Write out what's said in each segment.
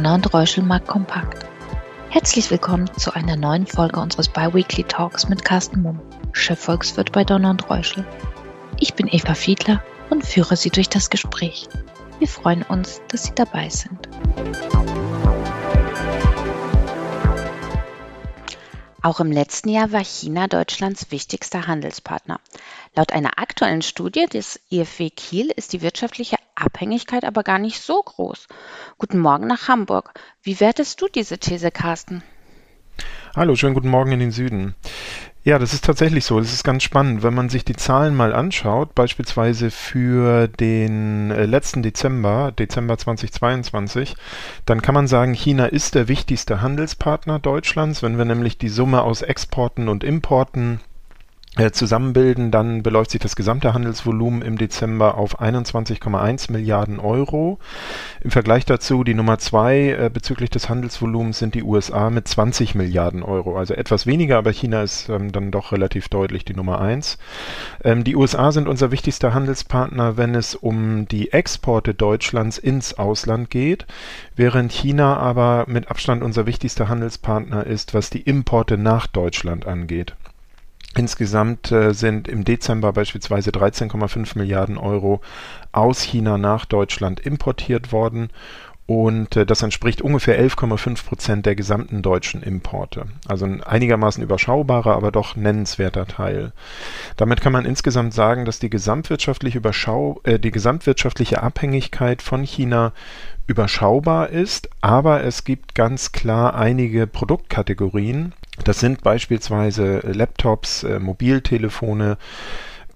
Donner und Reuschel mag kompakt. Herzlich willkommen zu einer neuen Folge unseres Biweekly Talks mit Carsten Mumm, Chefvolkswirt bei Donner und Reuschel. Ich bin Eva Fiedler und führe Sie durch das Gespräch. Wir freuen uns, dass Sie dabei sind. Auch im letzten Jahr war China Deutschlands wichtigster Handelspartner. Laut einer aktuellen Studie des IFW Kiel ist die wirtschaftliche Abhängigkeit aber gar nicht so groß. Guten Morgen nach Hamburg. Wie wertest du diese These, Carsten? Hallo, schönen guten Morgen in den Süden. Ja, das ist tatsächlich so. Das ist ganz spannend. Wenn man sich die Zahlen mal anschaut, beispielsweise für den äh, letzten Dezember, Dezember 2022, dann kann man sagen, China ist der wichtigste Handelspartner Deutschlands. Wenn wir nämlich die Summe aus Exporten und Importen zusammenbilden, dann beläuft sich das gesamte Handelsvolumen im Dezember auf 21,1 Milliarden Euro. Im Vergleich dazu die Nummer zwei äh, bezüglich des Handelsvolumens sind die USA mit 20 Milliarden Euro, also etwas weniger, aber China ist ähm, dann doch relativ deutlich die Nummer eins. Ähm, die USA sind unser wichtigster Handelspartner, wenn es um die Exporte Deutschlands ins Ausland geht, während China aber mit Abstand unser wichtigster Handelspartner ist, was die Importe nach Deutschland angeht. Insgesamt äh, sind im Dezember beispielsweise 13,5 Milliarden Euro aus China nach Deutschland importiert worden und äh, das entspricht ungefähr 11,5 Prozent der gesamten deutschen Importe. Also ein einigermaßen überschaubarer, aber doch nennenswerter Teil. Damit kann man insgesamt sagen, dass die gesamtwirtschaftliche, Überschau äh, die gesamtwirtschaftliche Abhängigkeit von China überschaubar ist, aber es gibt ganz klar einige Produktkategorien, das sind beispielsweise Laptops, äh, Mobiltelefone,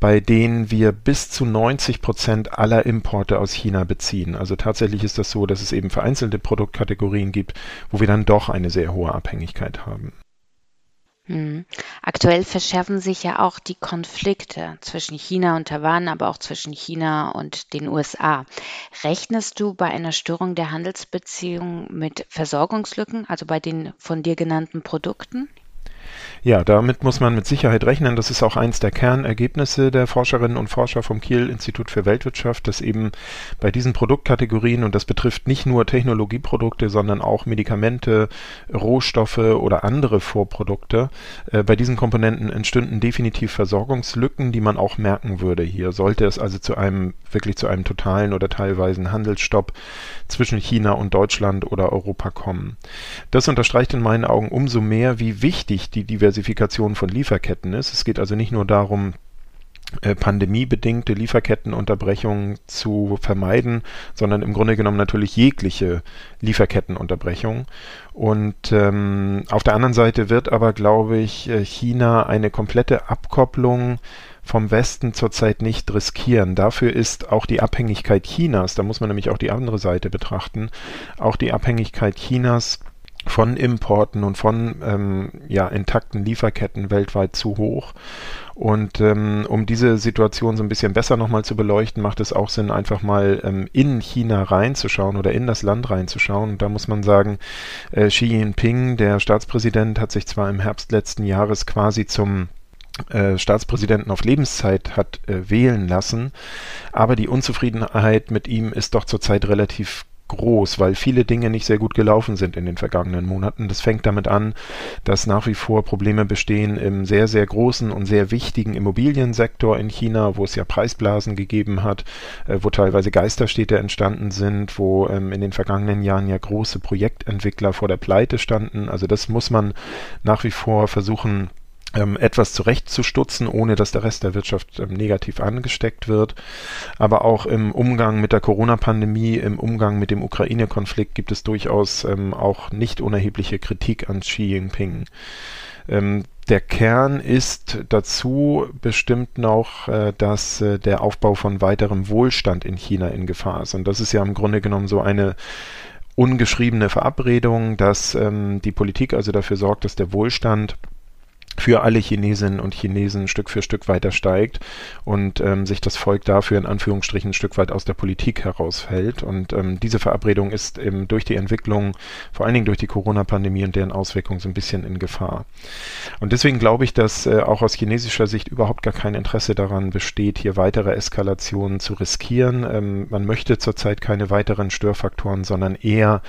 bei denen wir bis zu 90 Prozent aller Importe aus China beziehen. Also tatsächlich ist das so, dass es eben vereinzelte Produktkategorien gibt, wo wir dann doch eine sehr hohe Abhängigkeit haben. Hm. Aktuell verschärfen sich ja auch die Konflikte zwischen China und Taiwan, aber auch zwischen China und den USA. Rechnest du bei einer Störung der Handelsbeziehungen mit Versorgungslücken, also bei den von dir genannten Produkten? Ja, damit muss man mit Sicherheit rechnen. Das ist auch eins der Kernergebnisse der Forscherinnen und Forscher vom Kiel Institut für Weltwirtschaft, dass eben bei diesen Produktkategorien, und das betrifft nicht nur Technologieprodukte, sondern auch Medikamente, Rohstoffe oder andere Vorprodukte, äh, bei diesen Komponenten entstünden definitiv Versorgungslücken, die man auch merken würde hier. Sollte es also zu einem, wirklich zu einem totalen oder teilweisen Handelsstopp zwischen China und Deutschland oder Europa kommen. Das unterstreicht in meinen Augen umso mehr, wie wichtig die Diversifikation von Lieferketten ist. Es geht also nicht nur darum, äh, pandemiebedingte Lieferkettenunterbrechungen zu vermeiden, sondern im Grunde genommen natürlich jegliche Lieferkettenunterbrechung. Und ähm, auf der anderen Seite wird aber, glaube ich, äh, China eine komplette Abkopplung vom Westen zurzeit nicht riskieren. Dafür ist auch die Abhängigkeit Chinas, da muss man nämlich auch die andere Seite betrachten, auch die Abhängigkeit Chinas von Importen und von ähm, ja, intakten Lieferketten weltweit zu hoch. Und ähm, um diese Situation so ein bisschen besser nochmal zu beleuchten, macht es auch Sinn, einfach mal ähm, in China reinzuschauen oder in das Land reinzuschauen. Und da muss man sagen, äh, Xi Jinping, der Staatspräsident, hat sich zwar im Herbst letzten Jahres quasi zum äh, Staatspräsidenten auf Lebenszeit hat äh, wählen lassen, aber die Unzufriedenheit mit ihm ist doch zurzeit relativ groß, weil viele Dinge nicht sehr gut gelaufen sind in den vergangenen Monaten. Das fängt damit an, dass nach wie vor Probleme bestehen im sehr, sehr großen und sehr wichtigen Immobiliensektor in China, wo es ja Preisblasen gegeben hat, äh, wo teilweise Geisterstädte entstanden sind, wo ähm, in den vergangenen Jahren ja große Projektentwickler vor der Pleite standen. Also das muss man nach wie vor versuchen, ähm, etwas zurechtzustutzen, ohne dass der Rest der Wirtschaft ähm, negativ angesteckt wird. Aber auch im Umgang mit der Corona-Pandemie, im Umgang mit dem Ukraine-Konflikt gibt es durchaus ähm, auch nicht unerhebliche Kritik an Xi Jinping. Ähm, der Kern ist dazu bestimmt noch, äh, dass äh, der Aufbau von weiterem Wohlstand in China in Gefahr ist. Und das ist ja im Grunde genommen so eine ungeschriebene Verabredung, dass ähm, die Politik also dafür sorgt, dass der Wohlstand für alle Chinesinnen und Chinesen Stück für Stück weiter steigt und ähm, sich das Volk dafür in Anführungsstrichen ein Stück weit aus der Politik herausfällt. Und ähm, diese Verabredung ist eben durch die Entwicklung, vor allen Dingen durch die Corona-Pandemie und deren Auswirkungen so ein bisschen in Gefahr. Und deswegen glaube ich, dass äh, auch aus chinesischer Sicht überhaupt gar kein Interesse daran besteht, hier weitere Eskalationen zu riskieren. Ähm, man möchte zurzeit keine weiteren Störfaktoren, sondern eher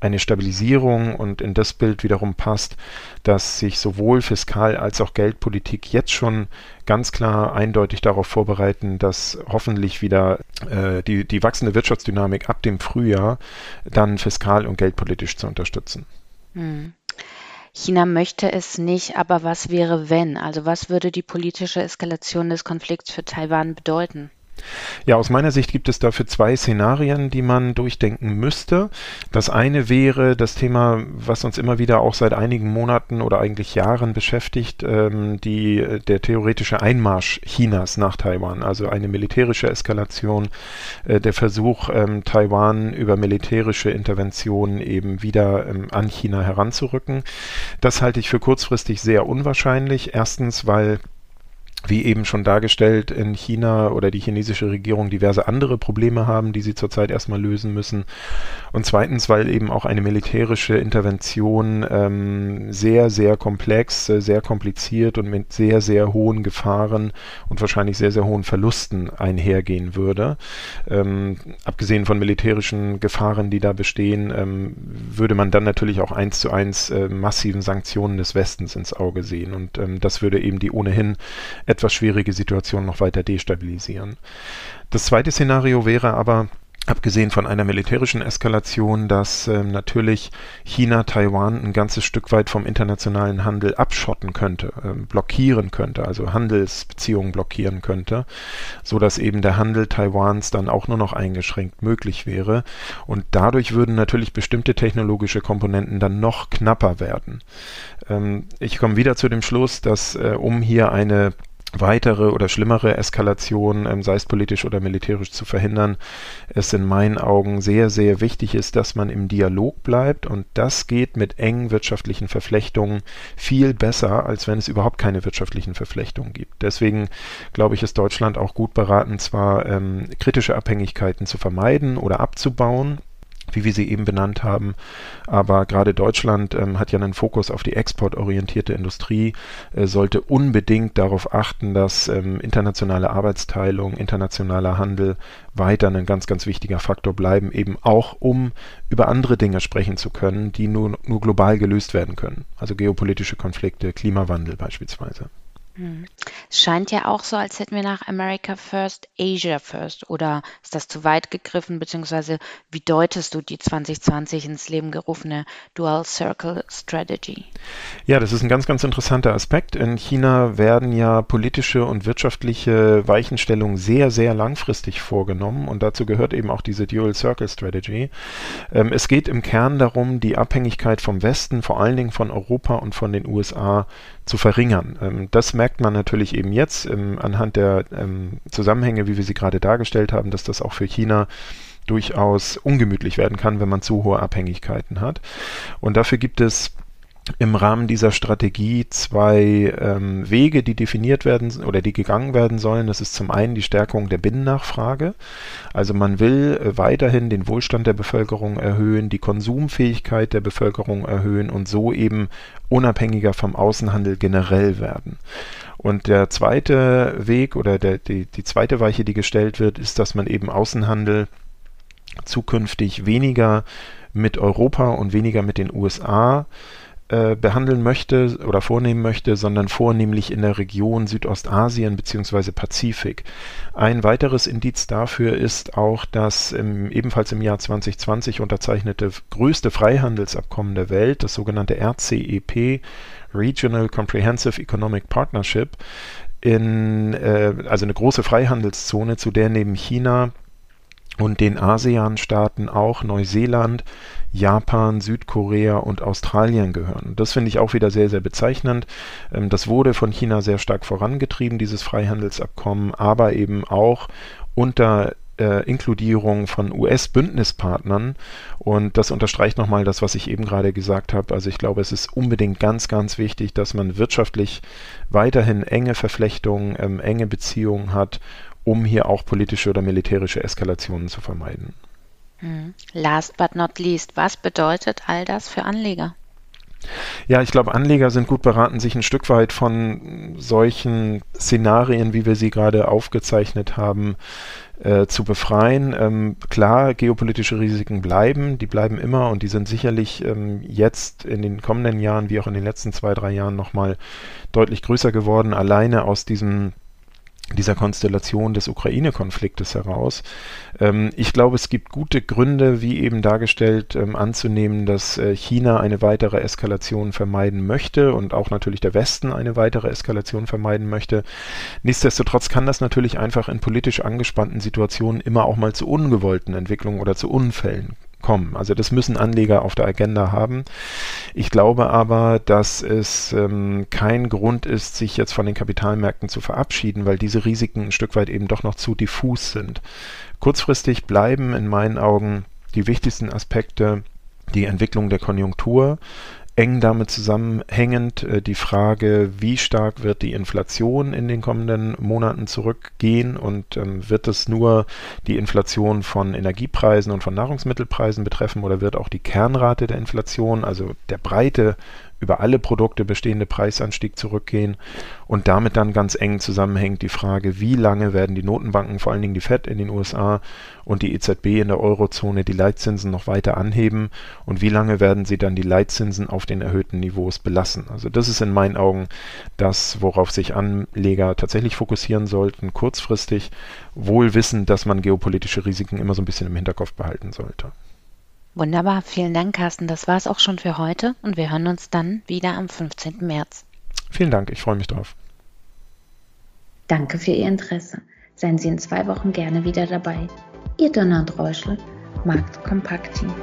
eine Stabilisierung und in das Bild wiederum passt, dass sich sowohl Fiskal- als auch Geldpolitik jetzt schon ganz klar eindeutig darauf vorbereiten, dass hoffentlich wieder äh, die, die wachsende Wirtschaftsdynamik ab dem Frühjahr dann fiskal- und geldpolitisch zu unterstützen. Hm. China möchte es nicht, aber was wäre wenn? Also was würde die politische Eskalation des Konflikts für Taiwan bedeuten? Ja, aus meiner Sicht gibt es dafür zwei Szenarien, die man durchdenken müsste. Das eine wäre das Thema, was uns immer wieder auch seit einigen Monaten oder eigentlich Jahren beschäftigt, ähm, die, der theoretische Einmarsch Chinas nach Taiwan, also eine militärische Eskalation, äh, der Versuch, ähm, Taiwan über militärische Interventionen eben wieder ähm, an China heranzurücken. Das halte ich für kurzfristig sehr unwahrscheinlich. Erstens, weil wie eben schon dargestellt, in China oder die chinesische Regierung diverse andere Probleme haben, die sie zurzeit erstmal lösen müssen. Und zweitens, weil eben auch eine militärische Intervention ähm, sehr, sehr komplex, äh, sehr kompliziert und mit sehr, sehr hohen Gefahren und wahrscheinlich sehr, sehr hohen Verlusten einhergehen würde. Ähm, abgesehen von militärischen Gefahren, die da bestehen, ähm, würde man dann natürlich auch eins zu eins äh, massiven Sanktionen des Westens ins Auge sehen. Und ähm, das würde eben die ohnehin etwas schwierige Situation noch weiter destabilisieren. Das zweite Szenario wäre aber, Abgesehen von einer militärischen Eskalation, dass ähm, natürlich China Taiwan ein ganzes Stück weit vom internationalen Handel abschotten könnte, ähm, blockieren könnte, also Handelsbeziehungen blockieren könnte, so dass eben der Handel Taiwans dann auch nur noch eingeschränkt möglich wäre. Und dadurch würden natürlich bestimmte technologische Komponenten dann noch knapper werden. Ähm, ich komme wieder zu dem Schluss, dass äh, um hier eine weitere oder schlimmere Eskalation, ähm, sei es politisch oder militärisch, zu verhindern, es in meinen Augen sehr, sehr wichtig ist, dass man im Dialog bleibt und das geht mit engen wirtschaftlichen Verflechtungen viel besser, als wenn es überhaupt keine wirtschaftlichen Verflechtungen gibt. Deswegen glaube ich, ist Deutschland auch gut beraten, zwar ähm, kritische Abhängigkeiten zu vermeiden oder abzubauen, wie wir sie eben benannt haben. Aber gerade Deutschland ähm, hat ja einen Fokus auf die exportorientierte Industrie, äh, sollte unbedingt darauf achten, dass ähm, internationale Arbeitsteilung, internationaler Handel weiter ein ganz, ganz wichtiger Faktor bleiben, eben auch um über andere Dinge sprechen zu können, die nur, nur global gelöst werden können. Also geopolitische Konflikte, Klimawandel beispielsweise. Es scheint ja auch so, als hätten wir nach America First, Asia First. Oder ist das zu weit gegriffen? Beziehungsweise wie deutest du die 2020 ins Leben gerufene Dual Circle Strategy? Ja, das ist ein ganz, ganz interessanter Aspekt. In China werden ja politische und wirtschaftliche Weichenstellungen sehr, sehr langfristig vorgenommen. Und dazu gehört eben auch diese Dual Circle Strategy. Ähm, es geht im Kern darum, die Abhängigkeit vom Westen, vor allen Dingen von Europa und von den USA, zu verringern. Ähm, das merkt man natürlich eben jetzt ähm, anhand der ähm, Zusammenhänge, wie wir sie gerade dargestellt haben, dass das auch für China durchaus ungemütlich werden kann, wenn man zu hohe Abhängigkeiten hat. Und dafür gibt es im Rahmen dieser Strategie zwei ähm, Wege, die definiert werden oder die gegangen werden sollen. Das ist zum einen die Stärkung der Binnennachfrage. Also man will äh, weiterhin den Wohlstand der Bevölkerung erhöhen, die Konsumfähigkeit der Bevölkerung erhöhen und so eben unabhängiger vom Außenhandel generell werden. Und der zweite Weg oder der, die, die zweite Weiche, die gestellt wird, ist, dass man eben Außenhandel zukünftig weniger mit Europa und weniger mit den USA äh, behandeln möchte oder vornehmen möchte, sondern vornehmlich in der Region Südostasien bzw. Pazifik. Ein weiteres Indiz dafür ist auch das im, ebenfalls im Jahr 2020 unterzeichnete größte Freihandelsabkommen der Welt, das sogenannte RCEP, Regional Comprehensive Economic Partnership, in, äh, also eine große Freihandelszone, zu der neben China und den ASEAN-Staaten auch Neuseeland, Japan, Südkorea und Australien gehören. Das finde ich auch wieder sehr, sehr bezeichnend. Ähm, das wurde von China sehr stark vorangetrieben, dieses Freihandelsabkommen, aber eben auch unter äh, Inkludierung von US-Bündnispartnern. Und das unterstreicht nochmal das, was ich eben gerade gesagt habe. Also ich glaube, es ist unbedingt ganz, ganz wichtig, dass man wirtschaftlich weiterhin enge Verflechtungen, ähm, enge Beziehungen hat, um hier auch politische oder militärische Eskalationen zu vermeiden. Hm. Last but not least, was bedeutet all das für Anleger? Ja, ich glaube, Anleger sind gut beraten, sich ein Stück weit von solchen Szenarien, wie wir sie gerade aufgezeichnet haben, äh, zu befreien. Ähm, klar, geopolitische Risiken bleiben, die bleiben immer und die sind sicherlich ähm, jetzt in den kommenden Jahren, wie auch in den letzten zwei, drei Jahren nochmal deutlich größer geworden, alleine aus diesem dieser Konstellation des Ukraine-Konfliktes heraus. Ähm, ich glaube, es gibt gute Gründe, wie eben dargestellt, ähm, anzunehmen, dass äh, China eine weitere Eskalation vermeiden möchte und auch natürlich der Westen eine weitere Eskalation vermeiden möchte. Nichtsdestotrotz kann das natürlich einfach in politisch angespannten Situationen immer auch mal zu ungewollten Entwicklungen oder zu Unfällen kommen. Also das müssen Anleger auf der Agenda haben. Ich glaube aber, dass es ähm, kein Grund ist, sich jetzt von den Kapitalmärkten zu verabschieden, weil diese Risiken ein Stück weit eben doch noch zu diffus sind. Kurzfristig bleiben in meinen Augen die wichtigsten Aspekte die Entwicklung der Konjunktur, eng damit zusammenhängend äh, die Frage, wie stark wird die Inflation in den kommenden Monaten zurückgehen und ähm, wird es nur die Inflation von Energiepreisen und von Nahrungsmittelpreisen betreffen oder wird auch die Kernrate der Inflation, also der breite über alle Produkte bestehende Preisanstieg zurückgehen und damit dann ganz eng zusammenhängt die Frage, wie lange werden die Notenbanken, vor allen Dingen die Fed in den USA und die EZB in der Eurozone die Leitzinsen noch weiter anheben und wie lange werden sie dann die Leitzinsen auf den erhöhten Niveaus belassen. Also das ist in meinen Augen das, worauf sich Anleger tatsächlich fokussieren sollten, kurzfristig, wohl wissend, dass man geopolitische Risiken immer so ein bisschen im Hinterkopf behalten sollte. Wunderbar, vielen Dank, Carsten. Das war es auch schon für heute und wir hören uns dann wieder am 15. März. Vielen Dank, ich freue mich drauf. Danke für Ihr Interesse. Seien Sie in zwei Wochen gerne wieder dabei. Ihr Donner und Reuschel, Markt Kompakt Team.